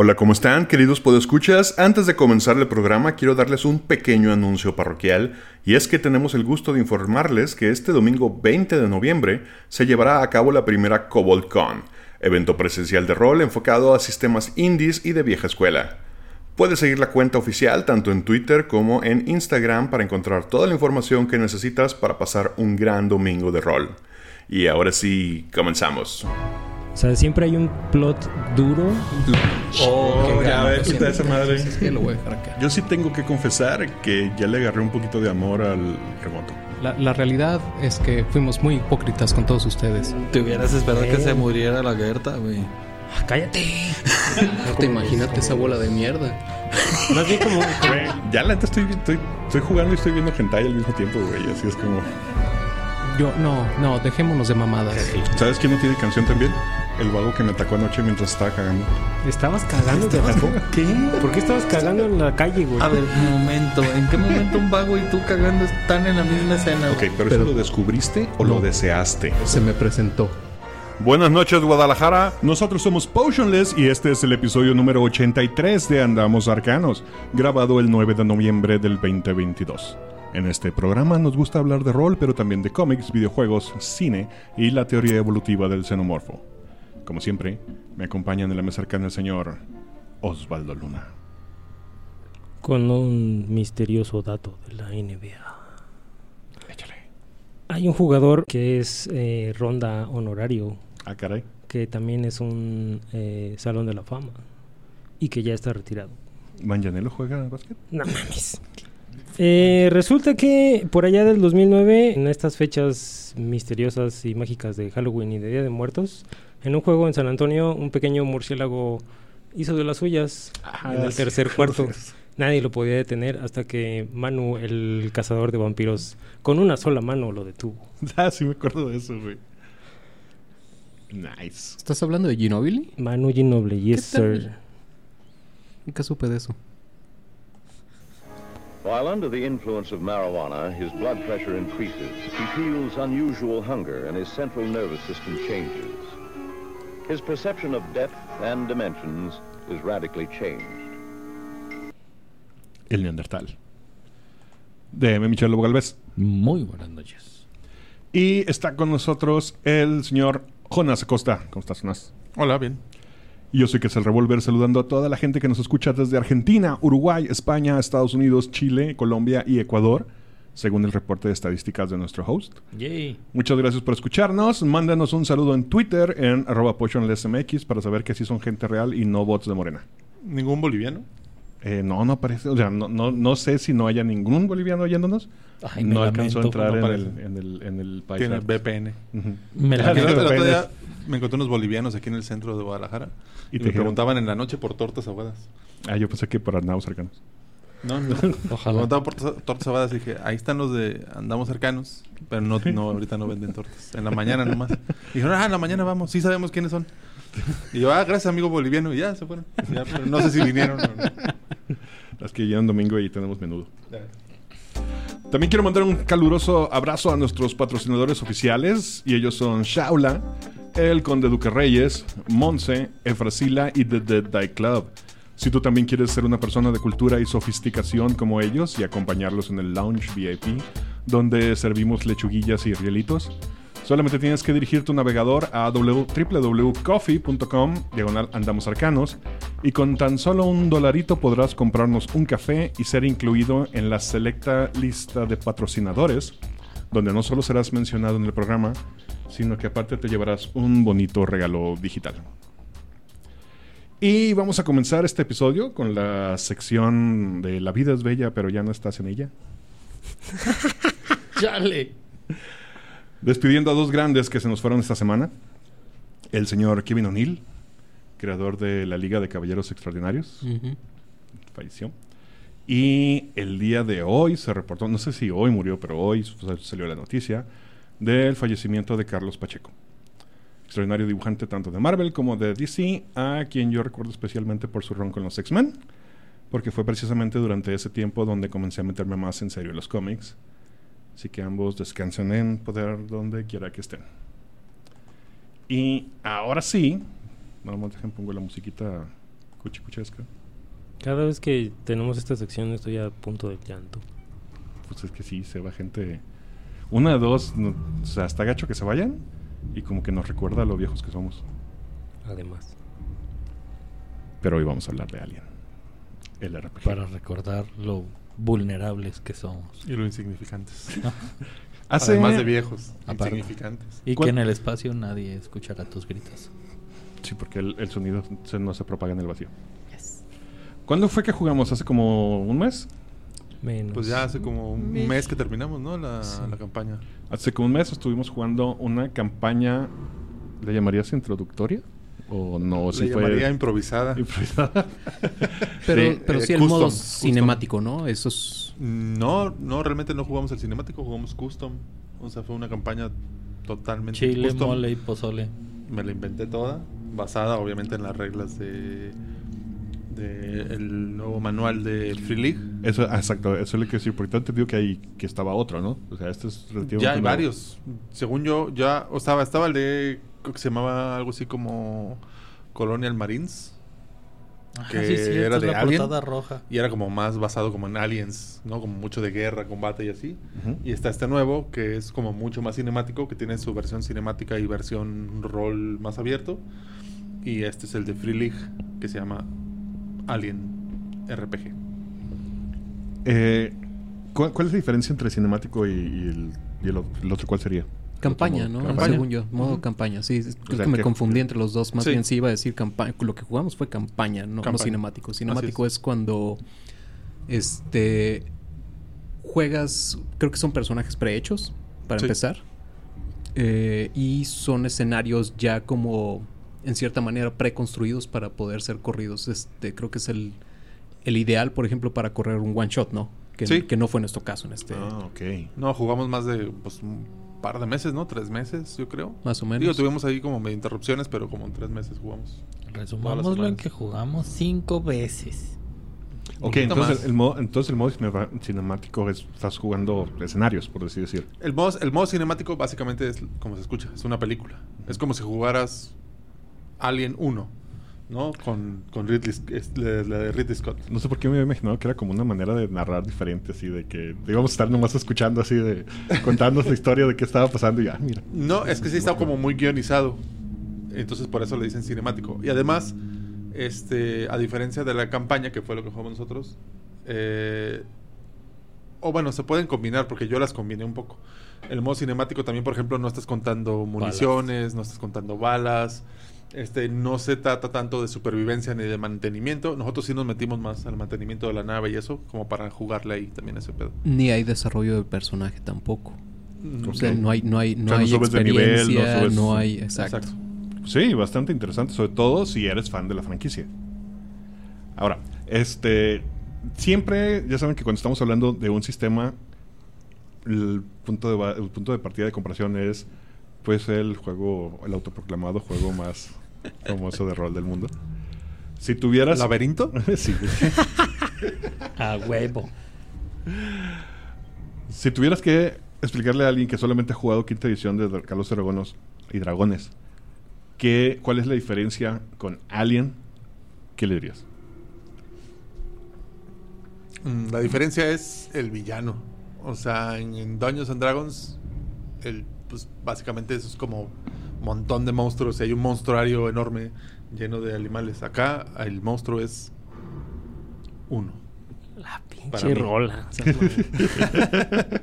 Hola, ¿cómo están, queridos podescuchas? Antes de comenzar el programa, quiero darles un pequeño anuncio parroquial, y es que tenemos el gusto de informarles que este domingo 20 de noviembre se llevará a cabo la primera CoboldCon, evento presencial de rol enfocado a sistemas indies y de vieja escuela. Puedes seguir la cuenta oficial tanto en Twitter como en Instagram para encontrar toda la información que necesitas para pasar un gran domingo de rol. Y ahora sí, comenzamos. O sea, siempre hay un plot duro. Oh, ya ves, puta esa madre. Es que lo voy a dejar acá. Yo sí tengo que confesar que ya le agarré un poquito de amor al remoto. La, la realidad es que fuimos muy hipócritas con todos ustedes. Te hubieras esperado que se muriera la Gerta, güey. Ah, ¡Cállate! No te imagínate esa bola de mierda. Más bien como. Ya la neta estoy, estoy, estoy jugando y estoy viendo hentai al mismo tiempo, güey. Así es como... Yo, no, no, dejémonos de mamadas. ¿Sabes quién no tiene canción también? El vago que me atacó anoche mientras estaba cagando. ¿Estabas cagando? ¿Te atacó? ¿Qué? ¿Por qué estabas cagando en la calle, güey? A ver, un momento. ¿En qué momento un vago y tú cagando están en la misma escena? Ok, pero, Pero- ¿eso lo descubriste o lo No. deseaste? Se me presentó. Buenas noches, Guadalajara. Nosotros somos Potionless y este es el episodio número 83 de Andamos Arcanos, grabado el 9 de noviembre del 2022. En este programa nos gusta hablar de rol, pero también de cómics, videojuegos, cine y la teoría evolutiva del xenomorfo. Como siempre, me acompañan en la mesa arcana el señor Osvaldo Luna. Con un misterioso dato de la NBA. Échale. Hay un jugador que es eh, ronda honorario, Ah, caray. que también es un eh, salón de la fama y que ya está retirado. ¿Manjanelo juega básquet? No mames. Eh, resulta que por allá del 2009, en estas fechas misteriosas y mágicas de Halloween y de Día de Muertos, en un juego en San Antonio, un pequeño murciélago hizo de las suyas en el tercer cuarto. Nadie lo podía detener hasta que Manu, el cazador de vampiros, con una sola mano lo detuvo. Ah, sí me acuerdo de eso, güey. Nice. ¿Estás hablando de Ginobili? Manu Ginobili, yes ¿Qué tal? sir. Nunca supe de eso. While under the influence of marijuana, his blood pressure increases. He feels unusual hunger and his central nervous system changes. His perception of depth and dimensions is radically changed. El Neandertal. De M. Michel Lobo Galvez. Muy buenas noches. Y está con nosotros el señor Jonas Acosta. ¿Cómo estás, Jonas? Hola, bien. Y yo soy que es el Revolver saludando a toda la gente que nos escucha desde Argentina, Uruguay, España, Estados Unidos, Chile, Colombia y Ecuador, según el reporte de estadísticas de nuestro host. Yay. Muchas gracias por escucharnos. Mándanos un saludo en Twitter en arroba potionlessmx para saber que sí son gente real y no bots de Morena. ¿Ningún boliviano? Eh, no, no aparece. O sea, no, no, no sé si no haya ningún boliviano oyéndonos. Ay, no alcanzó a entrar no en, el, parece. en, el, en el país. Tiene. VPN. Me la el otro día me encontré unos bolivianos aquí en el centro de Guadalajara Y y, te me dijeron- preguntaban en la noche por tortas ahogadas. Ah, yo pensé que para nada cercanos. No, no. Ojalá. Preguntaban por tortas, ahogadas y dije, ahí están los de andamos cercanos, pero no, no ahorita no venden tortas. En la mañana nomás. Y dijeron, ah, en la mañana vamos, sí sabemos quiénes son. Y yo, ah, gracias amigo boliviano, y ya se fueron. Ya, pero no sé si vinieron o no. Las que llegan domingo y tenemos menudo. También quiero mandar un caluroso abrazo a nuestros patrocinadores oficiales. Y ellos son Shaula, el Conde Duque Reyes, Monse, Efrasila y The Dead Die Club. Si tú también quieres ser una persona de cultura y sofisticación como ellos y acompañarlos en el Lounge VIP, donde servimos lechuguillas y rielitos, solamente tienes que dirigir tu navegador a www.coffee.com, diagonal andamos arcanos, y con tan solo un dolarito podrás comprarnos un café y ser incluido en la selecta lista de patrocinadores, donde no solo serás mencionado en el programa, sino que aparte te llevarás un bonito regalo digital. Y vamos a comenzar este episodio con la sección de La vida es bella, pero ya no estás en ella. Chale. Despidiendo a dos grandes que se nos fueron esta semana. El señor Kevin O'Neill, creador de la Liga de Caballeros Extraordinarios, falleció. Y el día de hoy se reportó, no sé si hoy murió, pero hoy salió la noticia del fallecimiento de Carlos Pacheco. Extraordinario dibujante tanto de Marvel como de DC, a quien yo recuerdo especialmente por su rol con los X-Men, porque fue precisamente durante ese tiempo donde comencé a meterme más en serio en los cómics. Así que ambos descansen en poder donde quiera que estén. Y ahora sí, nada más dejen pongo la musiquita cuchicuchesca. Cada vez que tenemos esta sección estoy a punto del llanto. Pues es que sí, se va gente. Una, dos, no- o sea, está gacho que se vayan y como que nos recuerda a lo viejos que somos. Además. Pero hoy vamos a hablar de Alien. El RPG. Para recordar lo vulnerables que somos. Y lo insignificantes. Hace, Además de viejos, Aparte. insignificantes. Y ¿Cuál- que en el espacio nadie escuchará tus gritos. Sí, porque el, el sonido se- no se propaga en el vacío. ¿Cuándo fue que jugamos? ¿Hace como un mes? Menos. Pues ya hace como un mes que terminamos, ¿no? La, Sí. la campaña. Hace como un mes estuvimos jugando una campaña. ¿Le llamarías introductoria? ¿O no? Se Sí fue llamaría improvisada. improvisada. Pero Sí, pero eh, sí el custom, modo custom. cinemático, ¿no? Eso es... No, no, realmente no jugamos el cinemático, jugamos custom. O sea, fue una campaña totalmente Chile, custom. mole y pozole. Me la inventé toda, basada obviamente en las reglas de, de el nuevo manual de Free League. Eso, ah, exacto, eso es lo que decir, porque tengo entendido que ahí que estaba otro, ¿no? O sea, este es relativamente Ya hay nuevo. varios. Según yo, ya, o estaba, estaba el de, creo que se llamaba algo así como Colonial Marines. Ah, Que sí, cierto, era es de la Alien. portada roja. Y era como más basado como en aliens, ¿no? Como mucho de guerra, combate y así. Y está este nuevo, que es como mucho más cinemático, que tiene su versión cinemática y versión rol más abierto. Y este es el de Free League, que se llama Alien RPG. Eh, ¿cuál, cuál es la diferencia entre cinemático y, y el, y el otro, el otro? ¿Cuál sería? Campaña, Otro ¿no? modo, campaña. Según yo, modo campaña, sí. Creo sea, que me que- confundí entre los dos. Más Sí. bien sí iba a decir campaña. Lo que jugamos fue campaña, no, cinemático. Cinemático es. es. cuando este juegas, creo que son personajes prehechos, para Sí. empezar. Eh, y son escenarios ya como, en cierta manera, preconstruidos para poder ser corridos. Este, creo que es el, el ideal, por ejemplo, para correr un one shot, ¿no? Que, Sí. que no fue nuestro caso en este. Ah, ok. No, jugamos más de pues, un par de meses, ¿no? Tres meses, yo creo. Más o menos. Digo, tuvimos ahí como medio interrupciones, pero como en tres meses jugamos. Resumámoslo en que jugamos cinco veces. Ok, entonces más. el, modo, entonces el modo cinemático es, estás jugando escenarios, por así decir. El modo, el modo cinemático básicamente es como se escucha, es una película. Es como si jugaras Alien 1, ¿no? Con, con Ridley, la de Ridley Scott. No sé por qué me había imaginado que era como una manera de narrar diferente, así de que íbamos a estar nomás escuchando así de contándonos la historia de qué estaba pasando y ya, mira. No, es que sí está como muy guionizado. Entonces por eso le dicen cinemático. Y además, este, a diferencia de la campaña, que fue lo que jugamos nosotros, eh, o bueno, se pueden combinar porque yo las combiné un poco. El modo cinemático también, por ejemplo, no estás contando municiones, no estás contando balas. Este, no se trata tanto de supervivencia ni de mantenimiento. Nosotros sí nos metimos más al mantenimiento de la nave y eso, como para jugarle ahí también ese pedo. Ni hay desarrollo del personaje tampoco. Mm, O sea, Ok. no hay, no hay, no O sea, no hay subes de nivel, no experiencia, subes- no hay, exacto. Exacto. Sí, bastante interesante, sobre todo si eres fan de la franquicia. Ahora, este, siempre, ya saben que cuando estamos hablando de un sistema, el punto de, el punto de partida de comparación es, pues, el juego, el autoproclamado juego más famoso de rol del mundo. Si tuvieras... ¿Laberinto? sí. A huevo. Si tuvieras que explicarle a alguien que solamente ha jugado quinta edición de Carlos Dragonos y Dragones, ¿qué, ¿cuál es la diferencia con Alien? ¿Qué le dirías? Mm, La diferencia es el villano. O sea, en, en Dungeons and Dragons, el, pues básicamente eso es como un montón de monstruos y hay un monstruario enorme lleno de animales. Acá el monstruo es uno. La pinche rola.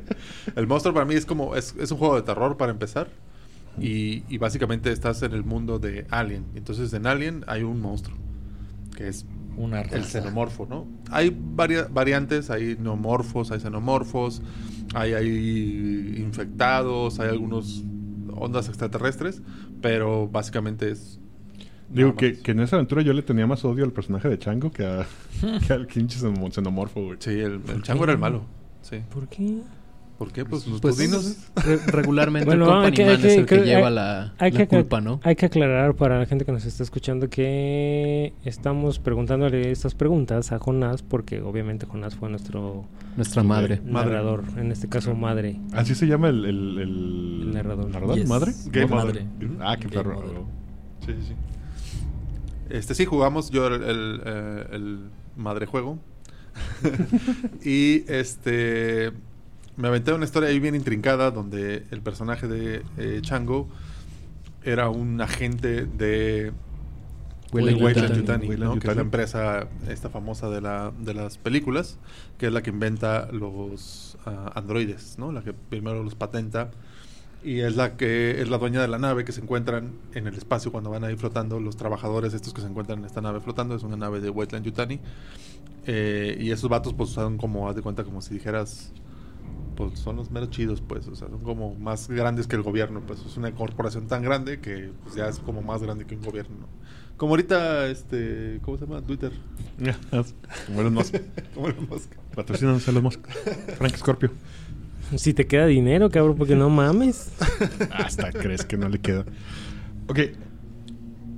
El monstruo para mí es como, es, es un juego de terror para empezar. Y, y básicamente estás en el mundo de Alien. Entonces en Alien hay un monstruo, que es Una el xenomorfo, ¿no? Hay varia- variantes, hay neomorfos, hay xenomorfos, hay, hay infectados, hay algunos ondas extraterrestres, pero básicamente es... Digo que, que en esa aventura yo le tenía más odio al personaje de Chango que, a, que al pinche xeno- xenomorfo, güey. Sí, el, el chango era el malo. Sí. ¿Por qué? ¿Por qué? Pues, los Pues re- regularmente Bueno, el hay company que- hay es el que que- lleva hay- la, Hay la que, culpa, ¿no? hay que aclarar para la gente que nos está escuchando que estamos preguntándole estas preguntas a Jonás porque obviamente Jonás fue nuestro Nuestra madre. Madre. narrador, en este caso madre. Así se llama el... El, el, El narrador. ¿Narrador? Yes. ¿Madre? Game ¿Madre? Madre. Ah, qué perro. Sí, sí, sí. Este sí, jugamos yo el, el, eh, el madre juego. y este me aventé una historia ahí bien intrincada donde el personaje de eh, Chango era un agente de Weyland Yutani. Que es la empresa esta famosa de, la, de las películas, que es la que inventa los ah, androides, ¿no? la que primero los patenta y es la que es la dueña de la nave que se encuentran en el espacio cuando van ahí flotando los trabajadores estos que se encuentran en esta nave flotando es una nave de Wetland Yutani Eh, y esos vatos pues son como haz de cuenta como si dijeras pues son los meros chidos pues o sea son como más grandes que el gobierno pues es una corporación tan grande que pues, ya es como más grande que un gobierno ¿no? como ahorita este cómo se llama Twitter Como Elon Musk. como Elon Musk. Patrocínanos Elon Musk. Frank Scorpio. Si te queda dinero, cabrón, porque no mames. Hasta crees que no le queda. Ok.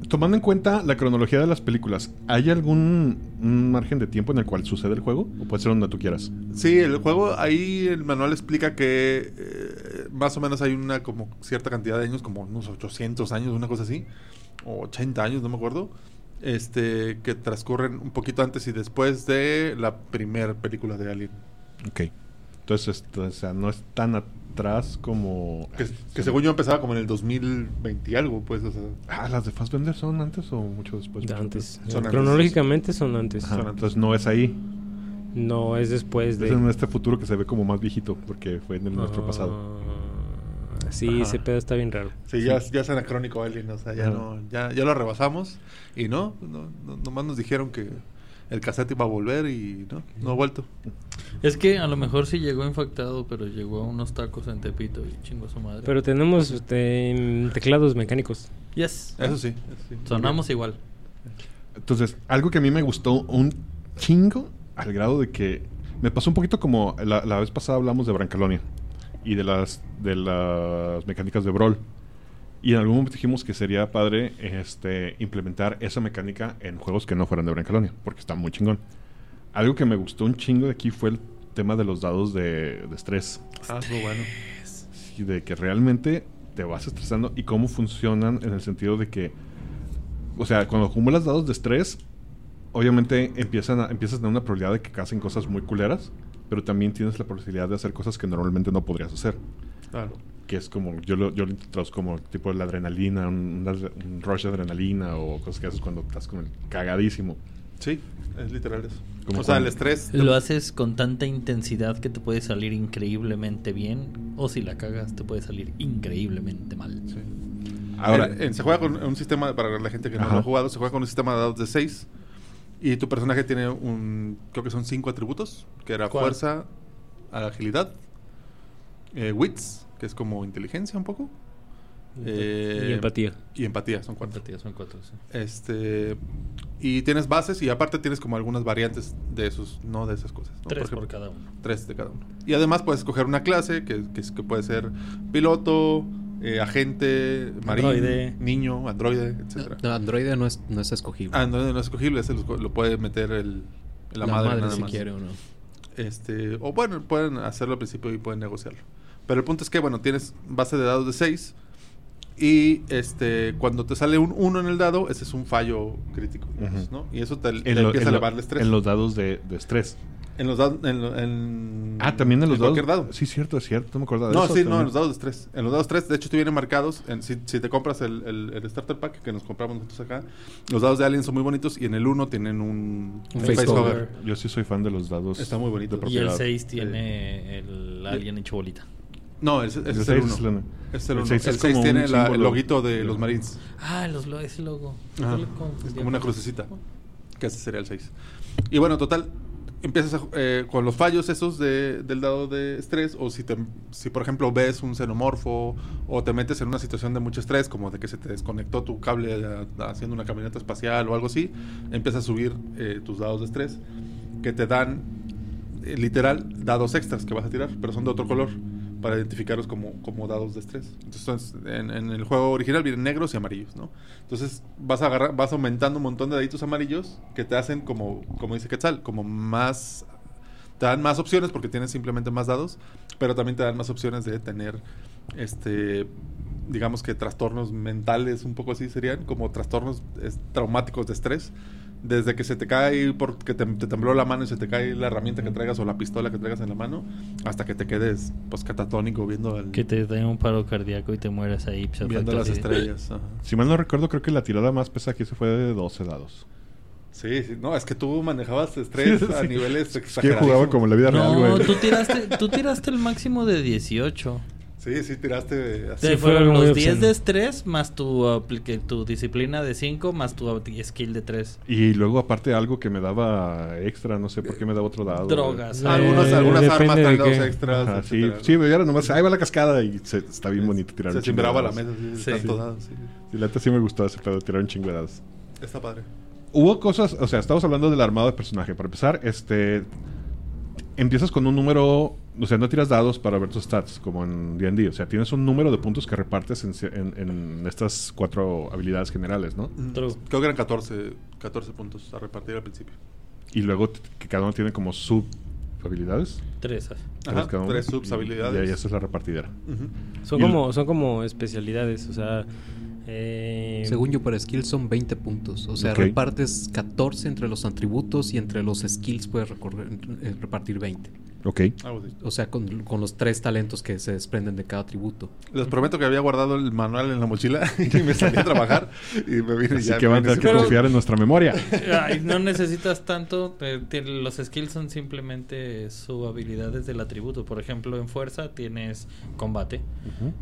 Tomando en cuenta la cronología de las películas, ¿hay algún margen de tiempo en el cual sucede el juego? ¿O puede ser donde tú quieras? Sí, el juego, ahí el manual explica que eh, más o menos hay una como cierta cantidad de años, como unos 800 años, una cosa así, o 80 años, no me acuerdo, este, que transcurren un poquito antes y después de la primera película de Alien. Ok. Entonces, esto, o sea, no es tan atrás como... Que, que según yo empezaba como en el 2020 y algo, pues, o sea, Ah, ¿las de Fassbender son antes o mucho después? De Mucho antes. después. Son antes. Cronológicamente son antes. Ajá, Son entonces no es ahí. No, es después Es de. en este futuro que se ve como más viejito porque fue en el nuestro pasado. Ah, Sí, Ajá. ese pedo está bien raro. sí, Ya, ya es anacrónico Alien, o sea, ya Ajá. no, ya, ya lo rebasamos y no, no, no- nomás nos dijeron que el cassette iba a volver y no, no ha vuelto. Es que a lo mejor sí llegó infectado, pero llegó a unos tacos en Tepito y chingó a su madre. Pero tenemos este, teclados mecánicos. Yes. Eso sí. eso sí. Sonamos igual. Entonces, algo que a mí me gustó un chingo al grado de que me pasó un poquito como la, la vez pasada hablamos de Brancalonia y de las de las mecánicas de Brawl. Y en algún momento dijimos que sería padre este implementar esa mecánica en juegos que no fueran de Brancalonia, porque está muy chingón. Algo que me gustó un chingo de aquí fue el tema de los dados de, de estrés. Ah, muy bueno. Sí, de que realmente te vas estresando y cómo funcionan en el sentido de que, o sea, cuando acumulas dados de estrés, obviamente empiezan a, empiezas a tener una probabilidad de que hacen cosas muy culeras, pero también tienes la posibilidad de hacer cosas que normalmente no podrías hacer. Claro. Que es como, yo lo, yo lo traduzco como tipo la adrenalina, un, rush de adrenalina o cosas que haces cuando estás con el cagadísimo. Sí, es literal eso. Como o sea, el estrés. Lo haces con tanta intensidad que te puede salir increíblemente bien. O si la cagas, te puede salir increíblemente mal. Sí. Ahora, En- en- se juega con un sistema, para la gente que no Ajá. lo ha jugado, se juega con un sistema de dados de 6. Y tu personaje tiene un, creo que son cinco atributos, que era ¿Cuál? fuerza, agilidad, eh, wits, que es como inteligencia un poco, eh, y empatía. y empatía, son cuatro. Empatía son cuatro. sí. Este, y tienes bases y aparte tienes como algunas variantes de esos, no de esas cosas. ¿no? Tres por, ejemplo, cada uno. Tres de cada uno. Y además puedes escoger una clase que, que, es- que puede ser piloto, eh, agente, Androide. niño, androide, etcétera. No, Android no es, no es escogible. Ah, no, no es escogible, ese lo, lo puede meter el, la, madre, nada si más. quiere o no. Este, o bueno, pueden hacerlo al principio y pueden negociarlo. Pero el punto es que, bueno, tienes base de dados de 6 y este cuando te sale un 1 en el dado, ese es un fallo crítico, digamos, Ujú. ¿no? Y eso te, te en, lo- empieza en a elevar el estrés. en los dados de, de estrés. En los dados. En, en- Ah, también en los dados. cualquier dado. Sí, cierto, es cierto. No me acordaba de No, eso. sí, no, también. en los dados de estrés. En los dados 3, de hecho, te vienen marcados. en- si, si te compras el, el- el Starter Pack que nos compramos nosotros acá, los dados de Alien son muy bonitos y en el 1 tienen un, Un face face. Yo sí soy fan de los dados. Está muy bonito. de Y Y el propiedad. 6 tiene el alien hecho bolita. No, El es seis el es 1. el- Es el el 1. seis El es 6 como tiene un la- el loguito de los Marines. Ah, los, lo- ese logo. Ajá. Es como una crucecita. Que ese sería el 6. Y bueno, total, empiezas a eh, con los fallos esos de- del dado de estrés. O si, te, si, por ejemplo, ves un xenomorfo o te metes en una situación de mucho estrés, como de que se te desconectó tu cable a- haciendo una camioneta espacial o algo así, empiezas a subir eh, tus dados de estrés que te dan, eh, literal, dados extras que vas a tirar, pero son de otro color para identificarlos como, como dados de estrés. Entonces, en, el juego original vienen negros y amarillos, ¿no? Entonces, vas a agarrar, vas aumentando un montón de daditos amarillos que te hacen como, como dice Quetzal, como más te dan más opciones porque tienes simplemente más dados, pero también te dan más opciones de tener este digamos que trastornos mentales, un poco así serían, como trastornos traumáticos de estrés. Desde que se te cae porque te, te, tembló la mano y se te cae la herramienta que traigas o la pistola que traigas en la mano, hasta que te quedes pues catatónico viendo el, Que te dé un paro cardíaco y te mueras ahí. pues, viendo las estrellas. ajá. Si mal no recuerdo, creo que la tirada más pesada que hice fue de 12 dados. Sí, sí, no, es que tú manejabas estrés Sí, a niveles que exagerados. jugaba como la vida real, No, güey. tú tiraste, tú tiraste el máximo de 18. Sí, sí, tiraste así. Fue fueron los 10 obsceno. de estrés más tu, apli- tu disciplina de 5 más tu skill de 3. Y luego, aparte, algo que me daba extra, no sé por qué me daba otro dado. Drogas. Eh, Algunas, armas traen dados extras. Ajá, sí, sí, era nomás, ahí va la cascada y se- está bien bonito tirar Se cimbraba la mesa, sí, Sí. tanto Sí. sí. Sí, la neta sí me gustó ese pedo, tirar un chingo de dados. Está padre. Hubo cosas, o sea, estamos hablando del armado de personaje. Para empezar, este. Empiezas con un número. O sea, no tiras dados para ver tus stats, como en DD. O sea, tienes un número de puntos que repartes en, en- en estas cuatro habilidades generales, ¿no? True. Creo que eran 14, 14 puntos a repartir al principio. Y luego que cada uno tiene como sub habilidades. 3. Ajá, cada uno. tres subs Y- habilidades. Y ahí esa es la repartidera. Son Y- como, son como especialidades, o sea... eh, Según yo, para skills son 20 puntos. O sea, repartes 14 entre los atributos y entre los skills puedes recorrer- eh, repartir 20. Ok. O sea, con, con los tres talentos que se desprenden de cada atributo. Les prometo que había guardado el manual en la mochila y me salí a trabajar y me vine Así ya. que van a tener que Pero- confiar en nuestra memoria. Ay, no necesitas tanto. eh, los skills son simplemente sus habilidades del atributo. Por ejemplo, en fuerza tienes combate.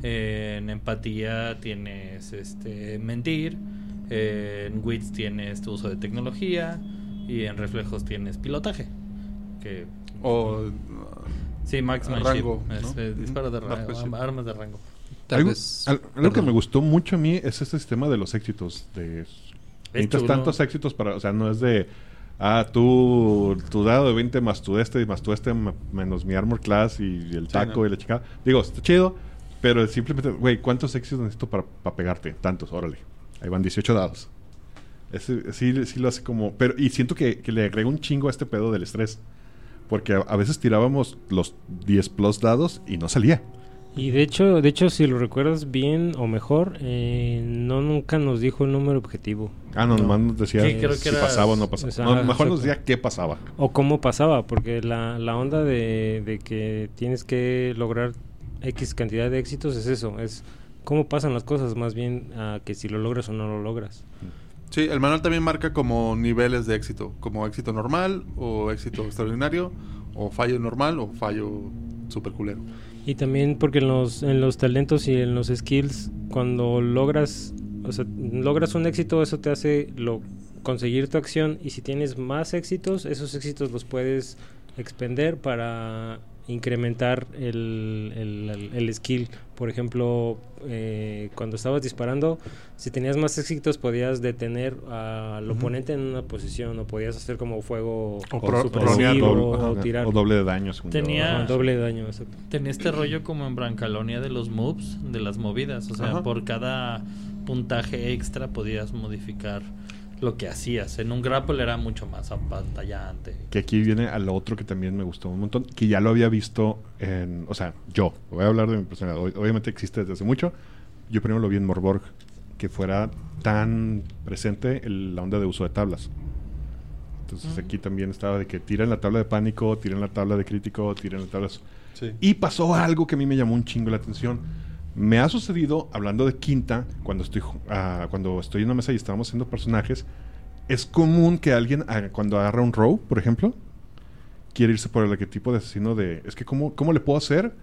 Eh, en empatía tienes este mentir. eh, en wits tienes tu uso de tecnología. Y en reflejos tienes pilotaje. Que O sí, marksmanship. Rango, es, ¿no? disparo de rango. Armas de rango. Tal algo vez. al- algo que me gustó mucho a mí es este sistema de los éxitos. De, necesitas chulo. tantos éxitos para. O sea, no es de. Ah, tú, tu dado de 20 más tu este y más tu este menos mi armor class y el taco no. y la chica. Digo, está chido, pero simplemente, güey, ¿cuántos éxitos necesito para, para pegarte? Tantos, órale. Ahí van 18 dados. Ese, sí, sí lo hace como. Pero, y siento que, que le agrega un chingo a este pedo del estrés. Porque a, a veces tirábamos los 10 plus dados y no salía. Y de hecho, de hecho, si lo recuerdas bien o mejor, eh, no nunca nos dijo el número objetivo. Ah, no, nomás nos decía Sí, creo que si era- pasaba o no pasaba. o sea, No, mejor nos decía qué pasaba. O cómo pasaba, porque la, la onda de, de que tienes que lograr X cantidad de éxitos es eso, es cómo pasan las cosas, más bien a que si lo logras o no lo logras. Sí, el manual también marca como niveles de éxito, como éxito normal o éxito extraordinario o fallo normal o fallo super culero. Y también porque en los, en los talentos y en los skills, cuando logras, o sea, logras un éxito, eso te hace lo, conseguir tu acción y si tienes más éxitos, esos éxitos los puedes expender para incrementar el, el- el- el skill. Por ejemplo, eh, cuando estabas disparando, si tenías más éxitos podías detener al oponente en una posición o podías hacer como fuego O O pro- supresivo doble, o, tirar o doble de daño. según yo. Tenía- daño. exacto. Tenía este rollo como en Brancalonia de los moves, de las movidas. O sea, Ajá. por cada puntaje extra podías modificar lo que hacías. En un grapple era mucho más apantallante. Que aquí viene al otro que también me gustó un montón, que ya lo había visto en... O sea, yo, voy a hablar de mi personalidad. Ob- Obviamente existe desde hace mucho. Yo primero lo vi en Morborg, que fuera tan presente el- la onda de uso de tablas. Entonces Ujú. aquí también estaba de que tiren la tabla de pánico, tiren la tabla de crítico, tiren la tabla... Sí. Y pasó algo que a mí me llamó un chingo la atención. Me ha sucedido, hablando de quinta, cuando estoy, ah, cuando estoy en una mesa y estamos haciendo personajes, es común que alguien, cuando agarra un row, por ejemplo, quiere irse por el arquetipo de asesino de... Es que, ¿cómo, ¿cómo le puedo hacer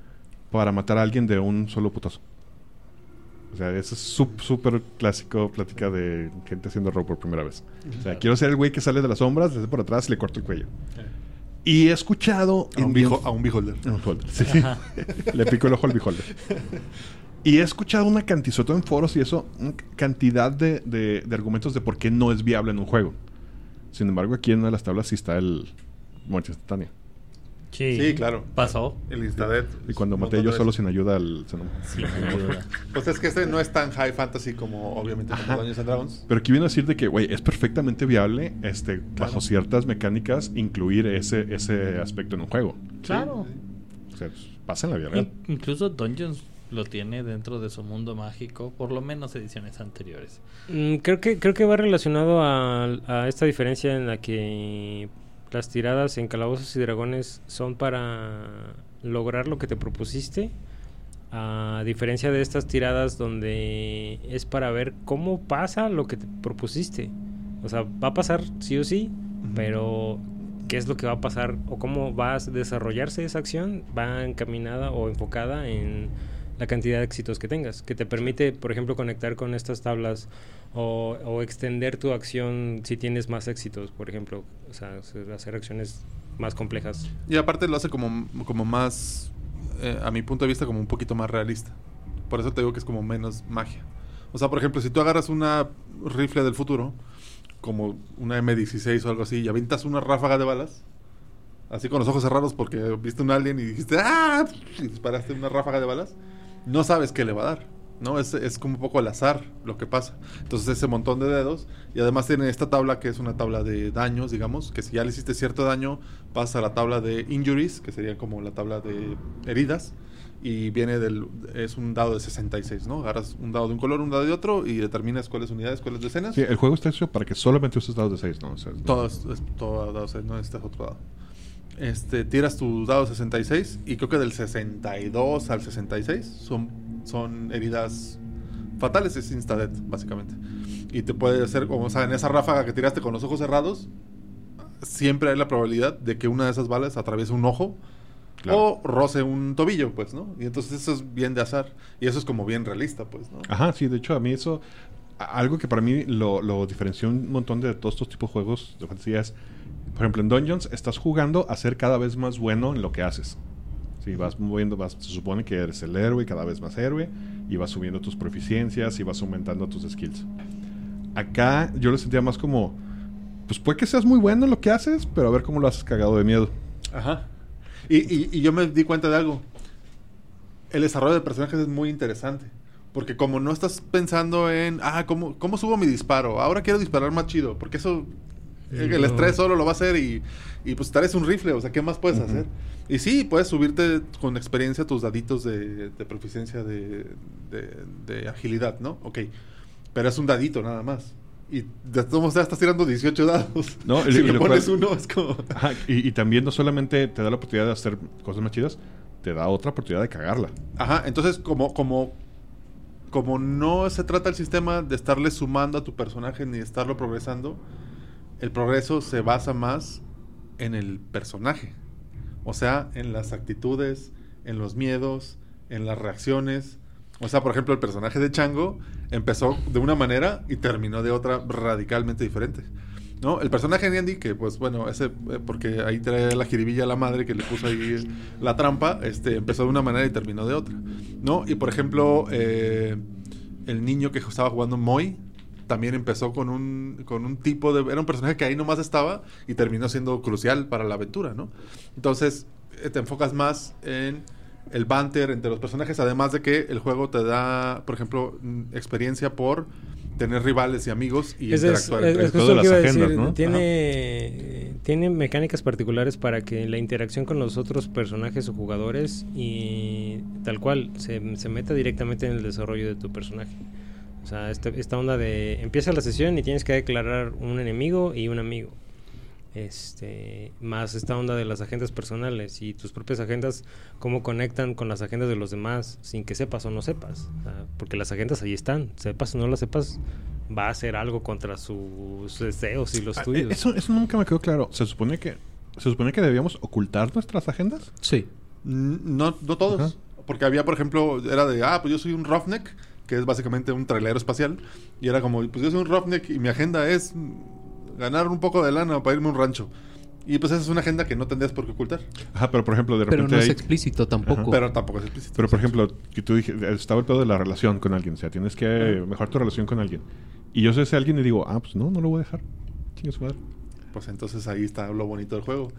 para matar a alguien de un solo putazo? O sea, eso es súper clásico, plática de gente haciendo row por primera vez. O sea, quiero ser el güey que sale de las sombras, desde por atrás y le corto el cuello. Y he escuchado... A un, bien- a un beholder. un beholder, sí. Le pico el ojo al beholder. Y he escuchado una cantidad, sobre todo en foros y eso, una cantidad de, de- de argumentos de por qué no es viable en un juego. Sin embargo, aquí en una de las tablas sí está el muerte instantánea. Sí, claro. Pasó. El Instadet. Y cuando maté yo solo sin ayuda al ayuda. Pues es que este no es tan high fantasy como obviamente como. Dungeons and Dragons. Pero aquí viene a decir de que, güey, es perfectamente viable, este, bajo ciertas mecánicas, incluir ese, ese aspecto en un juego. Claro. O sea, pues, pasa en la vida real. In- incluso Dungeons lo tiene dentro de su mundo mágico, por lo menos ediciones anteriores. Mm, creo que creo que va relacionado a, a esta diferencia en la que las tiradas en Calabozos y Dragones son para lograr lo que te propusiste, a diferencia de estas tiradas donde es para ver cómo pasa lo que te propusiste. O sea, va a pasar sí o sí, pero qué es lo que va a pasar o cómo va a desarrollarse esa acción va encaminada o enfocada en la cantidad de éxitos que tengas, que te permite, por ejemplo, conectar con estas tablas o, o extender tu acción si tienes más éxitos, por ejemplo, o sea, hacer acciones más complejas. Y aparte lo hace como, como más, eh, a mi punto de vista, como un poquito más realista. Por eso te digo que es como menos magia. O sea, por ejemplo, si tú agarras una rifle del futuro, como una M16 o algo así, y avientas una ráfaga de balas, así con los ojos cerrados porque viste un alien y dijiste ¡ah! y disparaste una ráfaga de balas, no sabes qué le va a dar. ¿no? Es, es como un poco al azar lo que pasa. Entonces ese montón de dedos y además tiene esta tabla que es una tabla de daños, digamos, que si ya le hiciste cierto daño, pasa a la tabla de injuries, que sería como la tabla de heridas y viene del es un dado de 66, ¿no? Agarras un dado de un color, un dado de otro y determinas cuáles unidades, cuáles decenas. Sí, el juego está hecho para que solamente uses dados de 6, ¿no? O sea, Todo es, es todo dado de seis, no necesitas otro dado. Este, tiras tu dado 66 y creo que del 62 al 66 son, son heridas fatales, es insta-death, básicamente. Y te puede hacer, como, o sea, en esa ráfaga que tiraste con los ojos cerrados, siempre hay la probabilidad de que una de esas balas atraviese un ojo Claro. o roce un tobillo, pues, ¿no? Y entonces eso es bien de azar. Y eso es como bien realista, pues, ¿no? Ajá, sí, de hecho a mí eso, algo que para mí lo, diferenció un montón de todos estos tipos de juegos de fantasía es, por ejemplo, en Dungeons estás jugando a ser cada vez más bueno en lo que haces. Vas moviendo, vas, se supone que eres el héroe, cada vez más héroe, y vas subiendo tus proficiencias y vas aumentando tus skills. Acá yo lo sentía más como, pues puede que seas muy bueno en lo que haces, pero a ver cómo lo haces cagado de miedo. Ajá. Y, y- y yo me di cuenta de algo. El desarrollo de personajes es muy interesante. Porque como no estás pensando en, ah, ¿cómo, cómo subo mi disparo? Ahora quiero disparar más chido. Porque eso, el, estrés solo lo va a hacer y, y pues tal es un rifle. O sea, ¿qué más puedes hacer? Y sí, puedes subirte con experiencia tus daditos de, de proficiencia de, de- de agilidad, ¿no? Ok. Pero es un dadito nada más. Y de todos modos ya estás tirando 18 dados. No, y- si y le pones cual- uno es como... Ajá, y, y también no solamente te da la oportunidad de hacer cosas más chidas, te da otra oportunidad de cagarla. Ajá, entonces como, como, como no se trata el sistema de estarle sumando a tu personaje ni de estarlo progresando, el progreso se basa más en el personaje. O sea, en las actitudes, en los miedos, en las reacciones. O sea, por ejemplo, el personaje de Chango empezó de una manera y terminó de otra radicalmente diferente. ¿No? El personaje de Andy, que pues bueno, ese, eh, porque ahí trae la jiribilla a la madre que le puso ahí la trampa, este, empezó de una manera y terminó de otra. ¿No? Y por ejemplo, eh, el niño que estaba jugando Moy también empezó con un, con un tipo de... Era un personaje que ahí nomás estaba y terminó siendo crucial para la aventura, ¿no? Entonces, eh, te enfocas más en el banter entre los personajes, además de que el juego te da, por ejemplo, mm, experiencia por tener rivales y amigos y es, interactuar es- entre es a las decir. agendas, ¿no? Tiene, tiene mecánicas particulares para que la interacción con los otros personajes o jugadores y tal cual se, se meta directamente en el desarrollo de tu personaje. O sea, este- esta onda de empieza la sesión y tienes que declarar un enemigo y un amigo. Este, más esta onda de las agendas personales y tus propias agendas, cómo conectan con las agendas de los demás sin que sepas o no sepas. Porque las agendas ahí están, sepas o no las sepas, va a hacer algo contra sus deseos y los Ah, tuyos. eh, Eso, eso nunca me quedó claro. ¿Se supone que se supone que debíamos ocultar nuestras agendas? Sí. No, no todos. Ajá. Porque había, por ejemplo, era de, ah, pues yo soy un roughneck, que es básicamente un trailero espacial. Y era como, pues yo soy un roughneck y mi agenda es ganar un poco de lana para irme a un rancho. Y pues esa es una agenda que no tendrías por qué ocultar. Ajá, pero por ejemplo, de Pero repente no es hay- explícito tampoco. Pero tampoco es explícito. Pero por ejemplo, que tú dije, estaba el pedo de la relación con alguien. O sea, tienes que mejorar tu relación con alguien. Y yo soy ese alguien y digo, ah, pues no, no lo voy a dejar. Chingue su madre. Pues entonces ahí está lo bonito del juego.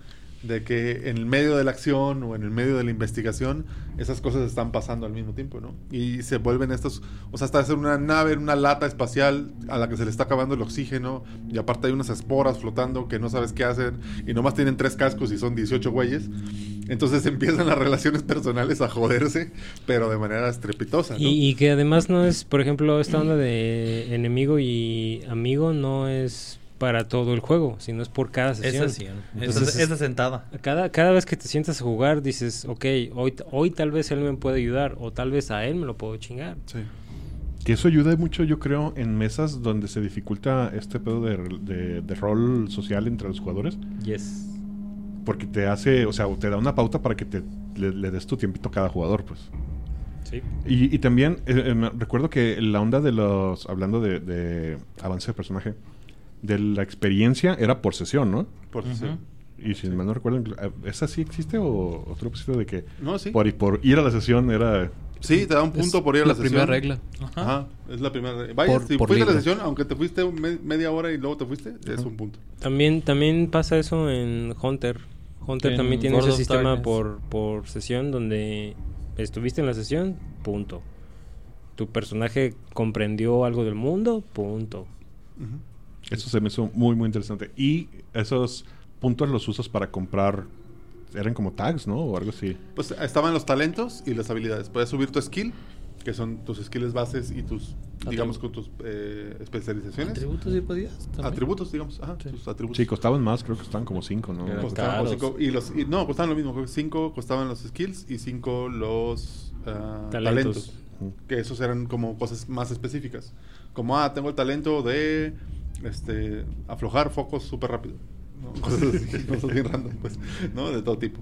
De que en el medio de la acción o en el medio de la investigación, esas cosas están pasando al mismo tiempo, ¿no? Y se vuelven estos. O sea, hasta hacer una nave, una lata espacial a la que se le está acabando el oxígeno. Y aparte hay unas esporas flotando que no sabes qué hacen. Y nomás tienen tres cascos y son 18 güeyes. Entonces empiezan las relaciones personales a joderse, pero de manera estrepitosa, ¿no? Y, y que además no es, por ejemplo, esta onda de enemigo y amigo no es para todo el juego, sino es por cada sesión. Esa sí, esa, Entonces, esa sentada. Cada, cada vez que te sientas a jugar dices, ok, hoy, hoy tal vez él me puede ayudar o tal vez a él me lo puedo chingar. Sí. Que eso ayuda mucho, yo creo, en mesas donde se dificulta este pedo de, de- de rol social entre los jugadores. Yes. Porque te hace, o sea, te da una pauta para que te, le, le des tu tiempito a cada jugador, pues. Sí. Y, y también eh, eh, me- recuerdo que la onda de los, hablando de, de avance de personaje, de la experiencia era por sesión, ¿no? Por sí. Ujú. Y si mal no recuerdo, eh, ¿esa sí existe o otro propósito de que No, sí. por, por ir a la sesión era... Sí, te da un punto Es por ir a la, la primera sesión. regla. Ajá. Ajá, es la primera regla. Vaya, Por- si por fuiste a la sesión, aunque te fuiste me- media hora y luego te fuiste, es un punto. También, también pasa eso en Hunter. Hunter En también tiene World ese sistema por, por sesión donde estuviste en la sesión, punto. Tu personaje comprendió algo del mundo, punto. Ujú. Eso se me hizo muy, muy interesante. Y esos puntos los usas para comprar... Eran como tags, ¿no? O algo así. Pues estaban los talentos y las habilidades. Puedes subir tu skill, que son tus skills bases y tus, digamos, con tus eh, especializaciones. ¿Atributos sí podías? también? Atributos, digamos. Ajá, Sí. tus atributos. Sí, costaban más, creo que costaban como cinco, ¿no? Eran Costaban como cinco- y los, y no, costaban lo mismo. creo que Cinco costaban los skills y cinco los ah, Talentos. talentos. Que esos eran como cosas más específicas. Como, ah, tengo el talento de este, aflojar focos súper rápido. ¿no? Cosas así, cosas bien random, pues. ¿No? De todo tipo.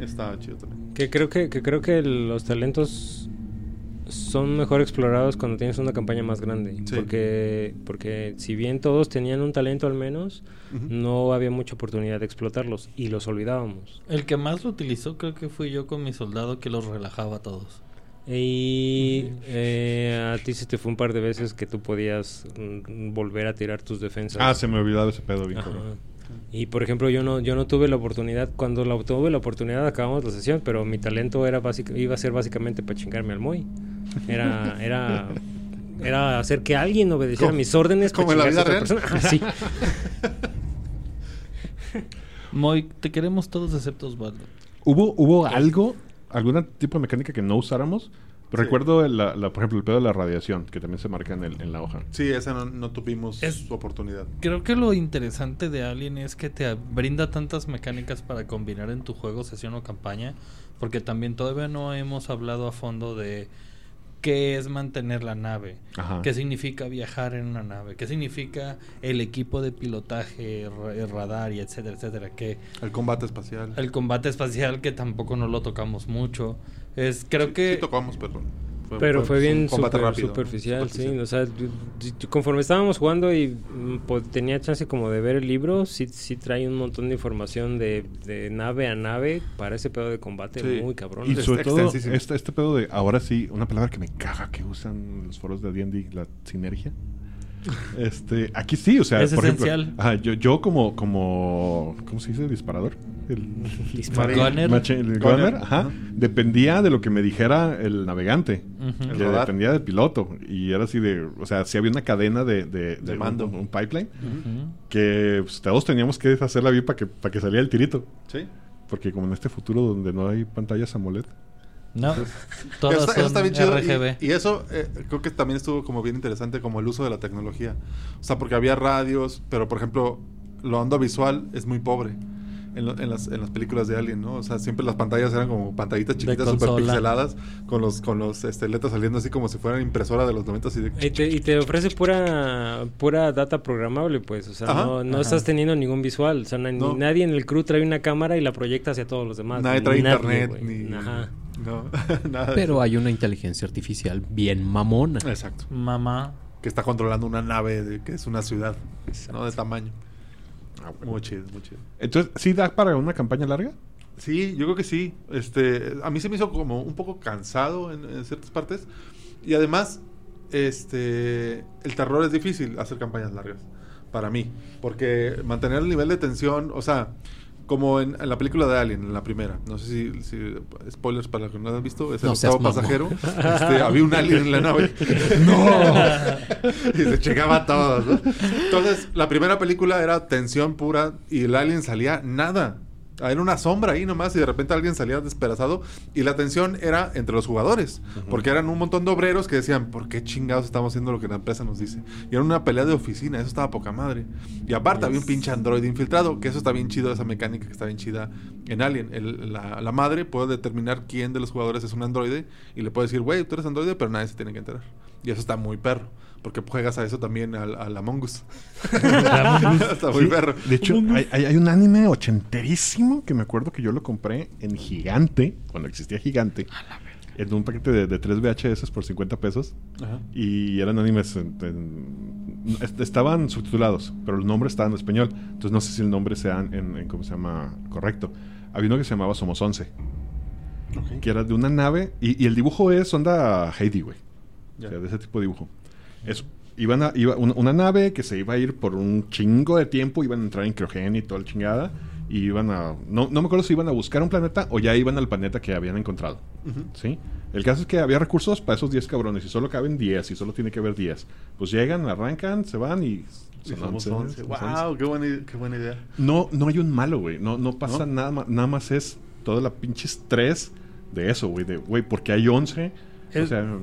Está chido también. Que creo que, que creo que los talentos son mejor explorados cuando tienes una campaña más grande. Sí. Porque, porque si bien todos tenían un talento al menos, no había mucha oportunidad de explotarlos y los olvidábamos. El que más lo utilizó creo que fui yo con mi soldado que los relajaba a todos. Y eh, a ti se te fue un par de veces que tú podías mm, volver a tirar tus defensas. Ah, se me olvidaba ese pedo bien Ajá. cabrón. Y por ejemplo, yo no, yo no tuve la oportunidad, cuando la, tuve la oportunidad acabamos la sesión, pero mi talento era básica, iba a ser básicamente para chingarme al Moy. Era, era, era hacer que alguien obedeciera mis órdenes como en la vida persona. Ah, sí. Moy, te queremos todos excepto Osvaldo. ¿Hubo, hubo algo, algún tipo de mecánica que no usáramos? Pero Sí. Recuerdo, la, la- por ejemplo, el pedo de la radiación, que también se marca en, el- en la hoja. Sí, esa no, no tuvimos Es- su oportunidad. Creo que lo interesante de Alien es que te brinda tantas mecánicas para combinar en tu juego, sesión o campaña, porque también todavía no hemos hablado a fondo de qué es mantener la nave, Ajá. qué significa viajar en una nave, qué significa el equipo de pilotaje, el radar y etcétera, etcétera, que El combate espacial. el combate espacial que tampoco no lo tocamos mucho. Es creo Sí- que Sí tocamos, pero... Pero fue bien un combate super- rápido, superficial, superficial. sí. O sea, conforme estábamos jugando y mm, pues, tenía chance como de ver el libro, sí, sí trae un montón de información de, de nave a nave para ese pedo de combate Sí. muy cabrón. Y sobre todo, este, este pedo de, ahora sí, una palabra que me caga que usan los foros de D&D, la sinergia. Este, aquí sí, o sea, Es por ejemplo, esencial. ajá, yo, yo como, como, ¿cómo se dice? Disparador. El, el Gunner, dependía de lo que me dijera el navegante. El dependía del piloto. Y era así de, o sea, si había una cadena de, de, De un- mando. Un, pipeline que pues, todos teníamos que hacerla bien para que, para que saliera el tirito. Sí. Porque como en este futuro donde no hay pantallas AMOLED. No, Eso todas está, son está bien chido. RGB. Y, y eso eh, creo que también estuvo como bien interesante, como el uso de la tecnología. O sea, porque había radios, pero por ejemplo, lo onda visual es muy pobre. En, lo- en las, en las películas de Alien, ¿no? O sea, siempre las pantallas eran como pantallitas chiquitas, super pixeladas, con los, con los este, letras saliendo así como si fueran impresora de los 90 y de... Y te, y te ofrece pura pura data programable, pues. O sea, Ajá. no, no Ajá. estás teniendo ningún visual. O sea, na- ni No. nadie en el crew trae una cámara y la proyecta hacia todos los demás. Nadie trae Nadie, internet, ni... Ajá. No, nada Pero hay una inteligencia artificial bien mamona. Exacto. Mamá. Que está controlando una nave de, que es una ciudad, ¿no? De tamaño. Ah, Muy chido, muy chido. Entonces, ¿sí da para una campaña larga? Sí, yo creo que sí. Este, a mí se me hizo como un poco cansado en, en ciertas partes. Y además, este, el terror es difícil hacer campañas largas. Para mí. Porque mantener el nivel de tensión, o sea, como en, en la película de Alien, en la primera. No sé si, si- spoilers para los que no lo han visto, es el No octavo pasajero. Este, había un alien en la nave. ¡No! y se checaba a todos, ¿no? Entonces, la primera película era tensión pura y el alien salía nada. Era una sombra ahí nomás y de repente alguien salía despedazado y la tensión era entre los jugadores, porque eran un montón de obreros que decían, ¿por qué chingados estamos haciendo lo que la empresa nos dice? Y era una pelea de oficina, eso estaba poca madre. Y aparte había un pinche androide infiltrado, que eso está bien chido, esa mecánica que está bien chida en Alien. El- la, la madre puede determinar quién de los jugadores es un androide y le puede decir, güey, tú eres androide, pero nadie se tiene que enterar. Y eso está muy perro. Porque juegas a eso también al, al Among Us. está muy Sí, perro. De hecho, hay, hay- hay un anime ochenterísimo que me acuerdo que yo lo compré en Gigante, cuando existía Gigante, en un paquete de, de 3 VHS por 50 pesos. Ajá. Y eran animes. en- en- est- estaban subtitulados, pero los nombres estaban en español. Entonces no sé si el nombre sea en, en- ¿cómo se llama? Correcto. Había uno que se llamaba Somos 11, que era de una nave. Y, y el dibujo es onda Heidi, güey. O sea, de ese tipo de dibujo. Es, iban a, iba una, una nave que se iba a ir por un chingo de tiempo, iban a entrar en criogenia y toda la chingada. Y iban a. No, no me acuerdo si iban a buscar un planeta o ya iban al planeta que habían encontrado. ¿Sí? El caso es que había recursos para esos 10 cabrones y solo caben 10 y solo tiene que haber 10. Pues llegan, arrancan, se van y. Son somos 11, 11. somos 11. Wow, qué buena, qué buena idea. No, no hay un malo, güey. No, no pasa ¿No? nada más. Nada más es toda la pinche estrés de eso, güey. De, güey, porque hay 11. O sea,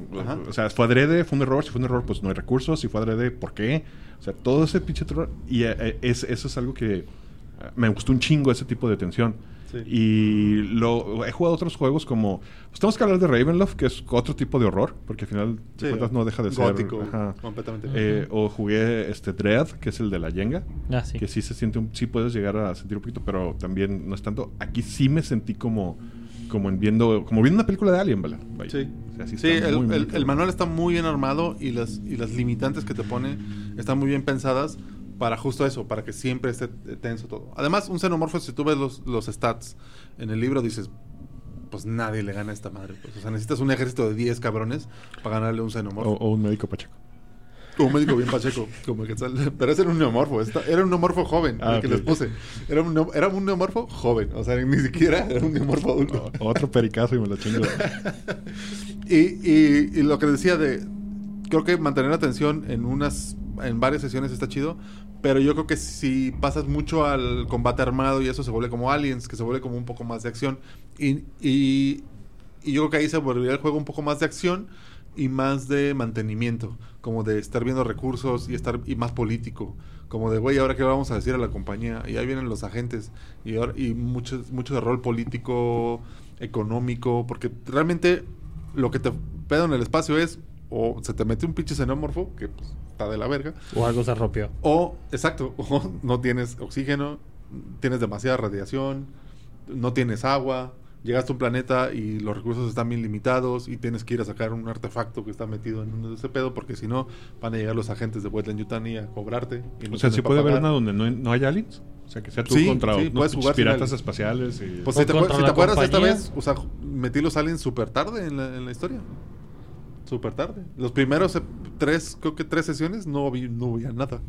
o sea, fue adrede, fue un error. Si fue un error, pues no hay recursos. Si fue adrede, ¿por qué? O sea, todo ese pinche terror. Y eh, eh, es, eso es algo que eh, me gustó un chingo, ese tipo de tensión. Sí. Y lo he jugado otros juegos como. Pues tenemos que hablar de Ravenloft, que es otro tipo de horror, porque al final de no deja de ser. gótico, ajá. completamente. Eh, o jugué este Dread, que es el de la Yenga Ah, sí. que sí se siente un, sí puedes llegar a sentir un poquito pero también no es tanto aquí sí me sentí como como en viendo como viendo una película de Alien. Vaya. Sí, O sea, sí el, muy, muy el- el cabrón. manual está muy bien armado y las, y las limitantes que te pone están muy bien pensadas para justo eso, para que siempre esté tenso todo. Además, un xenomorfo, si tú ves los, los stats en el libro, dices, pues nadie le gana a esta madre. pues. O sea, necesitas un ejército de 10 cabrones para ganarle un o, xenomorfo. o un médico pacheco Un médico bien pacheco, como que sale- Pero ese era un neomorfo, esta- era un neomorfo joven, Ah, el que les puse. Era un, era un neomorfo joven, o sea, ni siquiera era un neomorfo adulto. O- otro pericazo y me lo chingo Y, y- y lo que decía de. Creo que mantener la atención en unas. En varias sesiones está chido. Pero yo creo que si pasas mucho al combate armado y eso se vuelve como Aliens, que se vuelve como un poco más de acción. Y, y, y yo creo que ahí se volvería el juego un poco más de acción y más de mantenimiento. Como de estar viendo recursos y estar y más político. Como de, güey, ahora qué vamos a decir a la compañía. Y ahí vienen los agentes. Y, ahora, y mucho, mucho de rol político, económico. Porque realmente lo que te pedo en el espacio es o se te mete un pinche xenomorfo que pues, está de la verga O algo se rompió. o exacto o no tienes oxígeno tienes demasiada radiación no tienes agua llegaste a un planeta y los recursos están bien limitados y tienes que ir a sacar un artefacto que está metido en uno de ese pedo porque si no van a llegar los agentes de Wetland Yutani a cobrarte y no o sea si puede haber una donde no, no hay aliens o sea que sea tú Sí, contra sí, unos jugar piratas espaciales y Pues si te, si te acuerdas esta vez, o sea, metí los aliens súper tarde en la, en la historia. Súper tarde. Los primeros eh, tres, creo que tres sesiones no vi, no veía nada.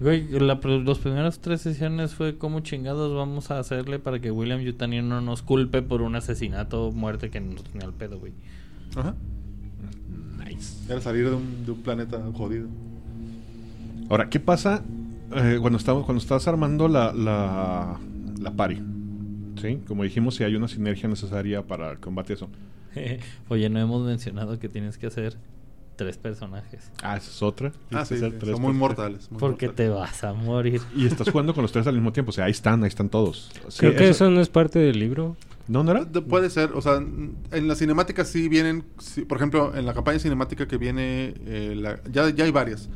Güey, la, los primeros tres sesiones fue como chingados vamos a hacerle para que William Yutani no nos culpe por un asesinato o muerte que nos tenía al pedo, güey. Ajá. nice Era salir de un, de un planeta jodido. ahora qué pasa eh, cuando estamos cuando estás armando la la la party sí como dijimos si hay una sinergia necesaria para el combate eso Oye, no hemos mencionado que tienes que hacer tres personajes. ah esa es otra Ah, Tienes sí, tres son muy mortales. muy Porque te vas a morir. Y estás jugando con los tres al mismo tiempo. O sea, ahí están, ahí están todos. Sí, Creo que eso no es parte del libro. ¿No, no era? De- Puede ser, o sea, en la cinemática sí vienen, sí, por ejemplo, en la campaña cinemática que viene, eh, la- ya, ya hay varias.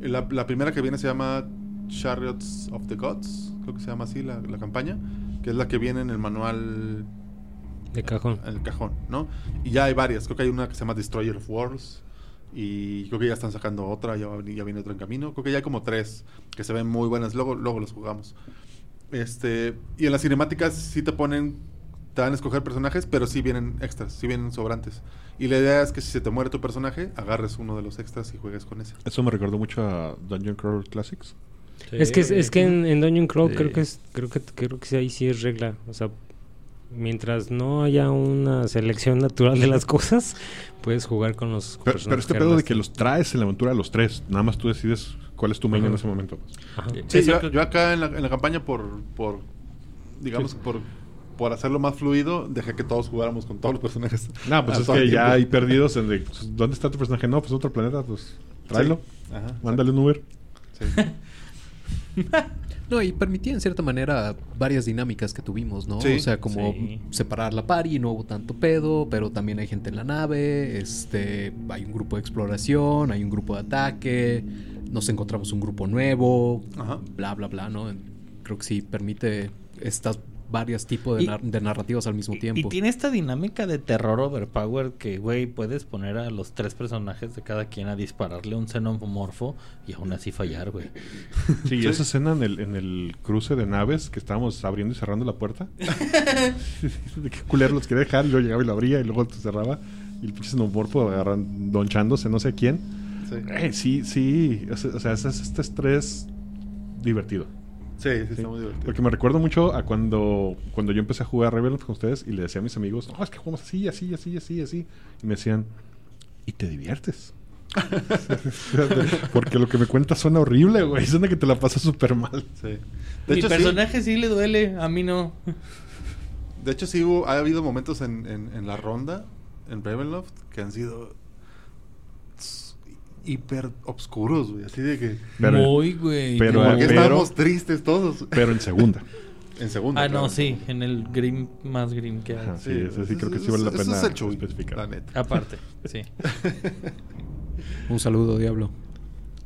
La, la primera que viene se llama Chariots of the Gods, creo que se llama así la, la campaña, que es la que viene en el manual De cajón. en el cajón, ¿no? Y ya hay varias, creo que hay una que se llama Destroyer of Worlds y creo que ya están sacando otra, ya, ya viene otra en camino, creo que ya hay como tres que se ven muy buenas, luego, luego los jugamos. Este, y en las cinemáticas sí te ponen, te dan a escoger personajes, pero sí vienen extras, sí vienen sobrantes. Y la idea es que si se te muere tu personaje, agarres uno de los extras y juegues con ese. Eso me recordó mucho a Dungeon Crawl Classics. Es que, es, es que en, en Dungeon Crawl Sí. creo que es, creo que creo que sí, ahí sí es regla. O sea, mientras no haya una selección natural de las cosas, puedes jugar con los Pero, pero este pedo de que los traes en la aventura a los tres, nada más tú decides cuál es tu main en ese momento. Ajá. Sí, yo, acá en la, en la campaña por, por digamos, por, por hacerlo más fluido, dejé que todos jugáramos con todos los personajes. No, pues es que ya hay perdidos en de, pues, ¿dónde está tu personaje? No, pues otro planeta, pues tráelo, Ajá, mándale un Uber. sí. No, y permitía en cierta manera varias dinámicas que tuvimos, ¿no? Sí. o sea, como Sí. separar la party, no hubo tanto pedo, pero también hay gente en la nave, este, hay un grupo de exploración, hay un grupo de ataque, nos encontramos un grupo nuevo, Ajá. bla, bla, bla, ¿no? Creo que sí permite estas varios tipos de, Y- nar- de narrativas al mismo Y- tiempo. Y tiene esta dinámica de terror overpower que, güey, puedes poner a los tres personajes de cada quien a dispararle un xenomorfo y aún así fallar, güey. Sí, esa escena en el, en el cruce de naves que estábamos abriendo y cerrando la puerta. de qué culero los quería dejar, yo llegaba y lo abría y luego te cerraba. Y el pinche snowboard agarran, donchándose no sé quién. Sí. Eh, sí, sí. O sea, o sea, es es este estrés divertido. Sí, sí, está muy divertido. Porque me recuerdo mucho a cuando, cuando yo empecé a jugar Rebellion con ustedes y le decía a mis amigos, no, es que jugamos así, así, así, así, así. Y me decían, ¿y te diviertes? Porque lo que me cuentas suena horrible, güey. Suena que te la pasas súper mal. Sí. De Mi hecho, sí, personaje sí. le duele, a mí no. de hecho, sí hubo- ha habido momentos en, en, en la ronda, en Ravenloft, que han sido hiper obscuros, güey. Así de que... Pero- Muy, güey. pero- Porque pero- estábamos tristes todos. Pero en segunda. En segunda. Ah, no, sí, en el Grim más Grim que hay. Ajá, sí, ese sí creo que sí vale la eso pena es el especificar. La neta. Aparte, sí. Un saludo, Diablo.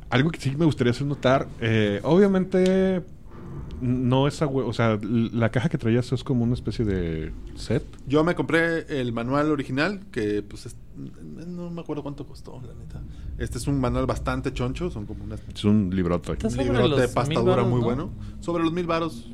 Algo que sí me gustaría hacer notar, eh, obviamente no es a hue- o sea, la caja que traías es como una especie de set. Yo me compré el manual original, que pues es- no me acuerdo cuánto costó, la neta. Este es un manual bastante choncho, son como unas Es un librote. Un sobre librote los de pasta mil dura varos, muy ¿no? bueno. Sobre los mil varos.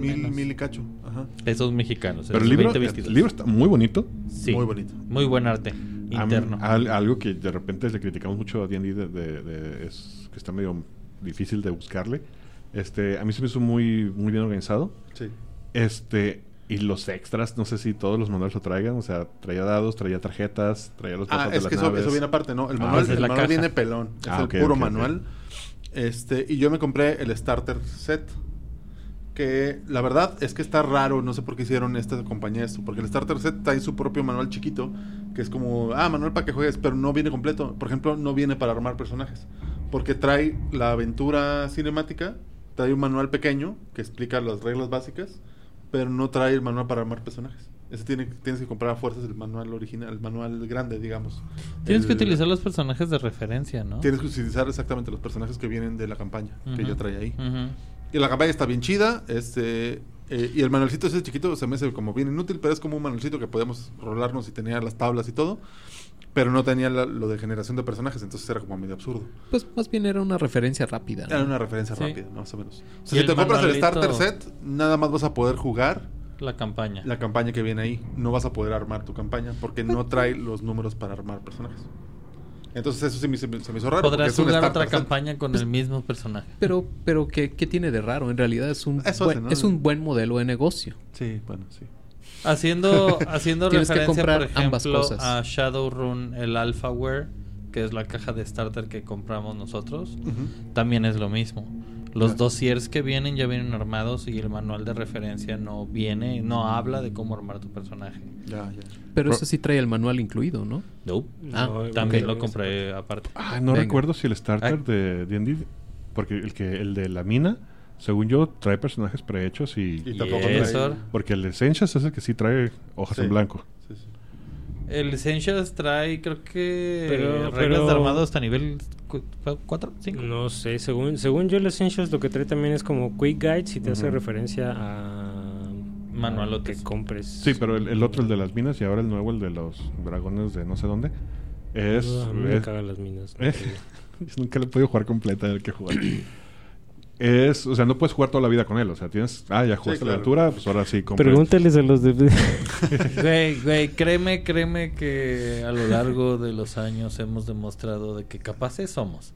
Mil, menos. mil y cacho. Ajá. Esos mexicanos. Pero el libro, 2022. el libro está muy bonito. Sí. Muy bonito. Muy buen arte A- interno. al- algo que de repente le criticamos mucho a D&D de, de- de- es que está medio difícil de buscarle. Este, a mí se me hizo muy, muy bien organizado. Sí. Este, y los extras, no sé si todos los manuales lo traigan. O sea, traía dados, traía tarjetas, traía los Ah, de es las que eso, naves. eso viene aparte, ¿no? El Ah, manual, esa es el la manual caja. viene pelón. Es Ah, el ok, puro ok, ok. manual. Este, y yo me compré el starter set. Que la verdad es que está raro, no sé por qué hicieron esta compañía esto. Porque el starter set trae su propio manual chiquito. Que es como, ah, manual para que juegues, pero no viene completo. Por ejemplo, no viene para armar personajes. Porque trae la aventura cinemática, trae un manual pequeño que explica las reglas básicas, pero no trae el manual para armar personajes. Ese tiene, tienes que comprar a fuerzas el manual original, el manual grande, digamos. Tienes que utilizar los personajes de referencia, ¿no? Tienes que utilizar exactamente los personajes que vienen de la campaña, que ya trae ahí. Y la campaña está bien chida, este... eh, y el manualcito ese chiquito se me hace como bien inútil, pero es como un manualcito que podíamos rolarnos y tenía las tablas y todo. Pero no tenía la- lo de generación de personajes, entonces era como medio absurdo. Pues más bien era una referencia rápida. ¿no? Era una referencia Sí. rápida, más o menos. O Y sea, si te compras el starter set, nada más vas a poder jugar La campaña. la campaña que viene ahí. No vas a poder armar tu campaña porque no trae los números para armar personajes. Entonces eso sí me, se me, se me hizo raro. Podrás jugar otra campaña con el mismo personaje. Pero, pero ¿qué, qué tiene de raro? En realidad es un, Eso buen, hace, ¿no? es un buen modelo de negocio. Sí, bueno, sí. Haciendo, haciendo referencia, por ejemplo, a Shadowrun, el Alphaware, que es la caja de starter que compramos nosotros, también es lo mismo. Los Claro. dossiers que vienen ya vienen armados y el manual de referencia no viene, no habla de cómo armar tu personaje. Ya, ya. Pero Pro- ese sí trae el manual incluido, ¿no? Nope. Ah, No, También lo compré aparte. Ah, no Venga. recuerdo si el starter Ay. de D&D, porque el que el de la mina, según yo, trae personajes prehechos y... Y tampoco Y trae- eso. Porque el Essentials es el que sí trae hojas Sí. en blanco. Sí, sí. El Essentials trae, creo que, Pero- reglas pero- de armado hasta nivel 4, 5. No sé, según, según yo el Essentials lo que trae también es como Quick Guides y te hace referencia a... Manualotes. a que compres. Sí, pero el, el otro, el de las minas, y ahora el nuevo, el de los dragones de no sé dónde, es... Ah, a mí me es- cagan las minas. nunca lo he podido jugar completa, el que jugar. Es, o sea, no puedes jugar toda la vida con él. O sea, tienes, ah, ya jugaste Sí, la aventura, pues ahora sí compra. Pregúntales a los de... Güey, güey, créeme, créeme que a lo largo de los años hemos demostrado de que capaces somos.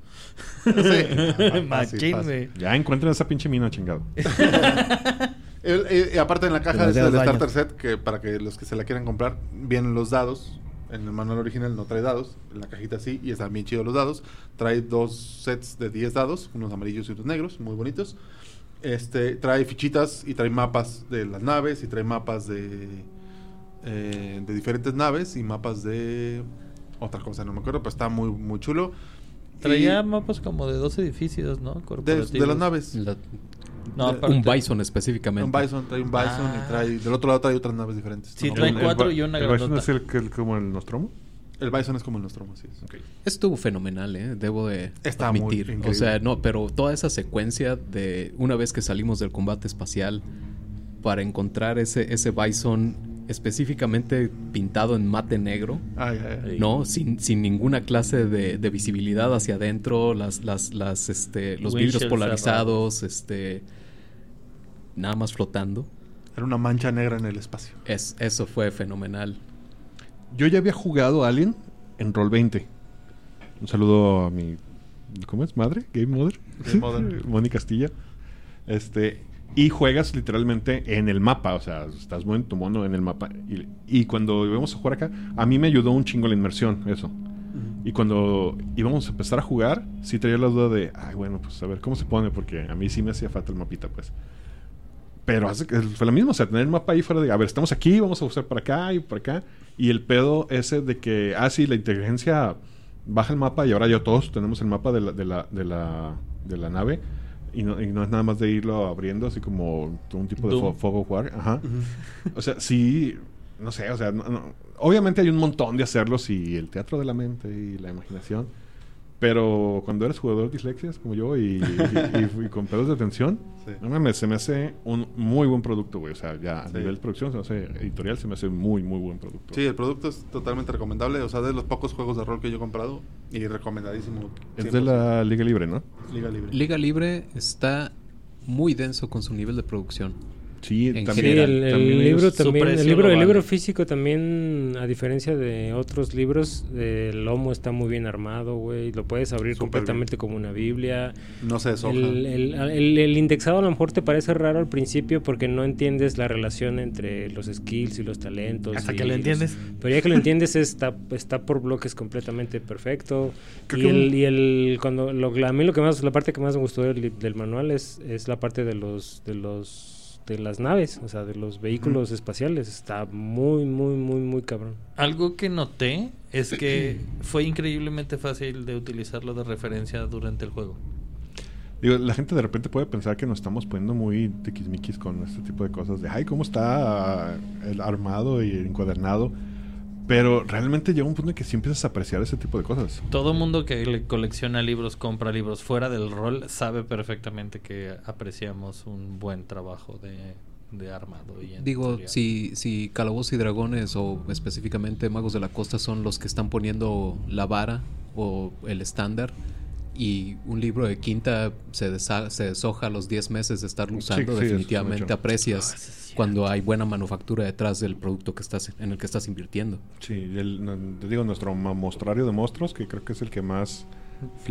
Fácil, Machín, fácil. güey. Ya encuentren esa pinche mina, chingado. El- eh, y aparte en la caja Demasiados del starter set, que para que los que se la quieran comprar, vienen los dados. En el manual original no trae dados, en la cajita sí, y están bien chidos los dados. Trae dos sets de 10 dados, unos amarillos y otros negros, muy bonitos. Este, trae fichitas y trae mapas de las naves y trae mapas de, eh, de diferentes naves y mapas de otra cosa, no me acuerdo, pero está muy, muy chulo. Traía Y mapas como de dos edificios, ¿no? de, de las naves. La- No, de- aparte- un Bison específicamente. Un Bison, trae un Bison Ah. y trae, del otro lado trae otras naves diferentes. Sí, No, trae cuatro y una ¿El Bison es el, que- el- como el Nostromo? El Bison es como el Nostromo, así es. Estuvo fenomenal, ¿eh? Debo de Está muy admitir. increíble. o sea, no, pero toda esa secuencia de una vez que salimos del combate espacial para encontrar ese, ese Bison específicamente pintado en mate negro, Ay, ay, ay. ¿no? Sin, sin ninguna clase de, de visibilidad hacia adentro, las, las, las, este, los vidrios polarizados, este... Nada más flotando. Era una mancha negra en el espacio. Es, eso fue fenomenal. Yo ya había jugado Alien en Roll 20. Un saludo a mi. ¿Cómo es? ¿Madre? ¿Game Mother? Game Mother. Moni Castilla. Este. Y juegas literalmente en el mapa. O sea, estás muy en tu mono en el mapa. Y, y cuando íbamos a jugar acá, a mí me ayudó un chingo la inmersión, eso. Y cuando íbamos a empezar a jugar, sí traía la duda de, ay, bueno, pues a ver cómo se pone, porque a mí sí me hacía falta el mapita, pues. Pero hace fue lo mismo, o sea, tener el mapa ahí fuera de, a ver, estamos aquí, vamos a usar para acá y para acá. Y el pedo ese de que, ah, sí, la inteligencia baja el mapa y ahora ya todos tenemos el mapa de la, de la, de la, de la nave. Y no, y no es nada más de irlo abriendo, así como un tipo de fuego war. Ajá. O sea, sí, no sé, o sea, no- no- obviamente hay un montón de hacerlos y el teatro de la mente y la imaginación. Pero cuando eres jugador dislexias como yo y, y- y- y con pedos de atención, Sí. no mames, se me hace un muy buen producto, güey. O sea, ya a Sí. nivel de producción, se me hace editorial, se me hace muy, muy buen producto. Sí, el producto es totalmente recomendable. O sea, de los pocos juegos de rol que yo he comprado. Y recomendadísimo. Es de la Liga Libre, ¿no? Liga Libre. Liga Libre está muy denso con su nivel de producción. Sí, En también. General. el, el también ellos- libro también, el libro, el libro físico también, a diferencia de otros libros, el lomo está muy bien armado, güey. Lo puedes abrir completamente como una Biblia. No se deshoja. El, el- el- el indexado a lo mejor te parece raro al principio porque no entiendes la relación entre los skills y los talentos. Hasta y que lo los- entiendes. pero ya que lo entiendes está, está por bloques completamente perfecto. Creo Y el, un- y el cuando lo, a mí lo que más la parte que más me gustó del, del manual es, es la parte de los de los de las naves, o sea, de los vehículos espaciales. Está muy muy muy muy cabrón. Algo que noté es que fue increíblemente fácil de utilizarlo de referencia durante el juego. Digo, la gente de repente puede pensar que nos estamos poniendo muy tiquismiquis con este tipo de cosas. De, ay, ¿cómo está ah, el armado y el encuadernado? Pero realmente llega un punto en que sí empiezas a apreciar ese tipo de cosas. Todo mundo que le colecciona libros, compra libros fuera del rol, sabe perfectamente que apreciamos un buen trabajo de, de armado. Y Digo, si, si Calabozos y Dragones o específicamente Magos de la Costa son los que están poniendo la vara o el estándar y un libro de quinta se, desa- se deshoja a los 10 meses de estarlo usando, sí, definitivamente aprecias Ah, cuando hay buena manufactura detrás del producto que estás en el que estás invirtiendo. Sí, el- no, te digo, nuestro ma- mostrario de monstruos, que creo que es el que más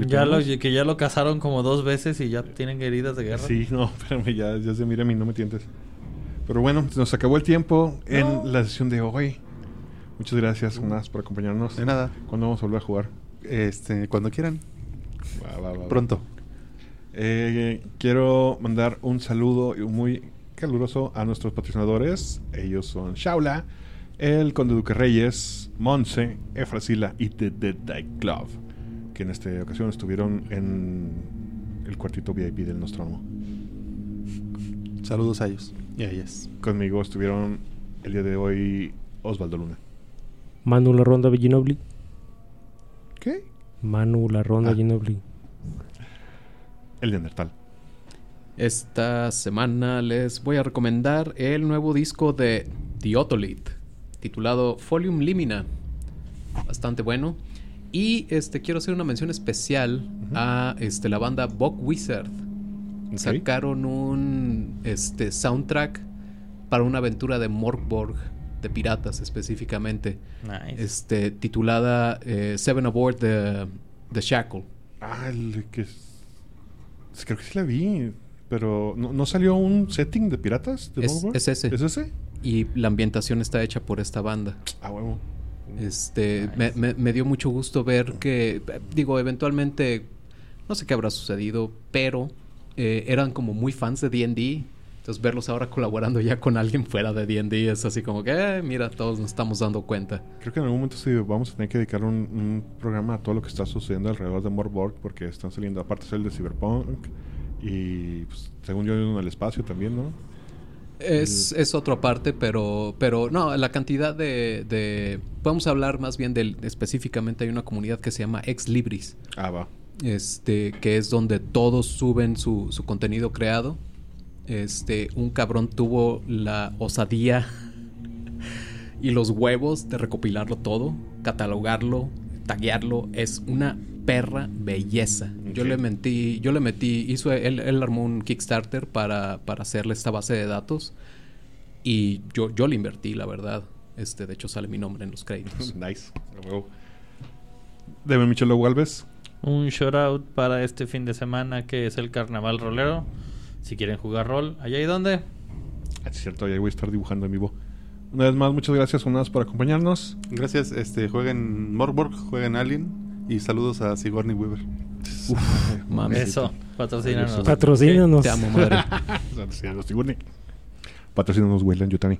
Ya lo, que ya lo cazaron como dos veces y ya tienen heridas de guerra. Sí, no, espérame, ya, ya se mira a mí, no me tientes. Pero bueno, nos acabó el tiempo en la sesión de hoy. Muchas gracias, Jonás, por acompañarnos. De nada. ¿Cuándo vamos a volver a jugar? Este, cuando quieran. Va, va. Pronto. Eh, quiero mandar un saludo muy caluroso a nuestros patrocinadores. Ellos son Shaula, el Conde Duque Reyes, Monse, Efrasila y The Dead Die Club, que en esta ocasión estuvieron en el cuartito VIP del Nostromo. Saludos a ellos y a ellas. Conmigo estuvieron el día de hoy Osvaldo Luna. Manu la ronda Ginobili. ¿Qué? Manu la ronda Ah. Ginobili. El Neandertal. Esta semana les voy a recomendar el nuevo disco de The Otolith, titulado Folium Limina. Bastante bueno. Y este quiero hacer una mención especial a este, la banda Bog Wizard. sacaron un este soundtrack para una aventura de Morkborg de piratas específicamente, Nice. este titulada eh, Seven Aboard the, the Shackle. Ah, el que... es- Creo que sí la vi, pero ¿no, no salió un setting de piratas? De Es- ese. ¿Es ese? Y la ambientación está hecha por esta banda. Ah, huevo. Este, me, me- me dio mucho gusto ver que, digo, eventualmente, no sé qué habrá sucedido, pero eh, eran como muy fans de D&D. Entonces verlos ahora colaborando ya con alguien fuera de D&D es así como que, eh, mira, todos nos estamos dando cuenta. Creo que en algún momento sí vamos a tener que dedicar un, un programa a todo lo que está sucediendo alrededor de Morborg porque están saliendo, aparte es el de Cyberpunk y pues, según yo en el espacio también, ¿no? Es, es otra parte, pero, pero no, la cantidad de, de... Podemos hablar más bien del... Específicamente hay una comunidad que se llama Ex Libris. Ah, va. este que es donde todos suben su, su contenido creado. Este, un cabrón tuvo la osadía y los huevos de recopilarlo todo, catalogarlo, taguearlo. Es una perra belleza. Yo le metí, yo le metí, hizo, él, él armó un Kickstarter para, para hacerle esta base de datos y yo, yo le invertí, la verdad. Este, de hecho sale mi nombre en los créditos. Nice. Huevo. Deme Michelo Galvez. Un shout out para este fin de semana que es el Carnaval Rolero. Si quieren jugar rol, allá y dónde. Ah, es cierto, ya voy a estar dibujando en vivo. Una vez más, muchas gracias, Jonas, por acompañarnos. Gracias. Este, jueguen Morborg, jueguen Alien. Y saludos a Sigourney Weaver. Mames. Eso, patrocínanos. Patrocínanos. Te amo, madre. Patrocínanos, Sigourney. Patrocínanos, Weyland Yutani.